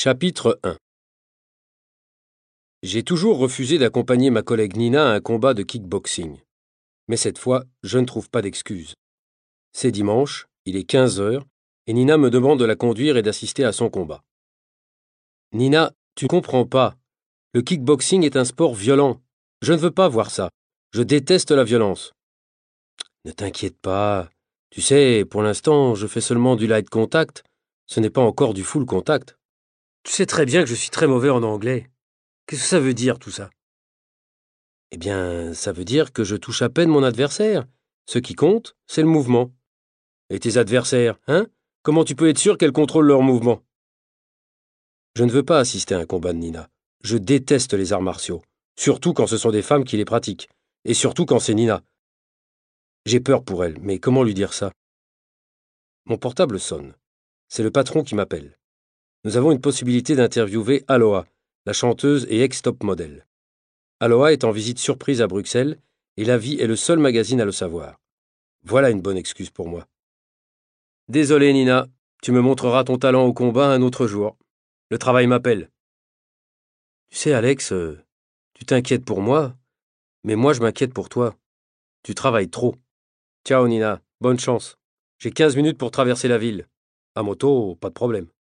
Chapitre 1 J'ai toujours refusé d'accompagner ma collègue Nina à un combat de kickboxing. Mais cette fois, je ne trouve pas d'excuse. C'est dimanche, il est 15 heures, et Nina me demande de la conduire et d'assister à son combat. Nina, tu comprends pas. Le kickboxing est un sport violent. Je ne veux pas voir ça. Je déteste la violence. Ne t'inquiète pas. Tu sais, pour l'instant, je fais seulement du light contact. Ce n'est pas encore du full contact. Tu sais très bien que je suis très mauvais en anglais. Qu'est-ce que ça veut dire tout ça? Eh bien, ça veut dire que je touche à peine mon adversaire. Ce qui compte, c'est le mouvement. Et tes adversaires, hein? Comment tu peux être sûr qu'elles contrôlent leur mouvement Je ne veux pas assister à un combat de Nina. Je déteste les arts martiaux, surtout quand ce sont des femmes qui les pratiquent, et surtout quand c'est Nina. J'ai peur pour elle, mais comment lui dire ça? Mon portable sonne. C'est le patron qui m'appelle nous avons une possibilité d'interviewer Aloha, la chanteuse et ex-top modèle. Aloha est en visite surprise à Bruxelles et La Vie est le seul magazine à le savoir. Voilà une bonne excuse pour moi. Désolé Nina, tu me montreras ton talent au combat un autre jour. Le travail m'appelle. Tu sais Alex, euh, tu t'inquiètes pour moi, mais moi je m'inquiète pour toi. Tu travailles trop. Ciao Nina, bonne chance. J'ai 15 minutes pour traverser la ville. À moto, pas de problème.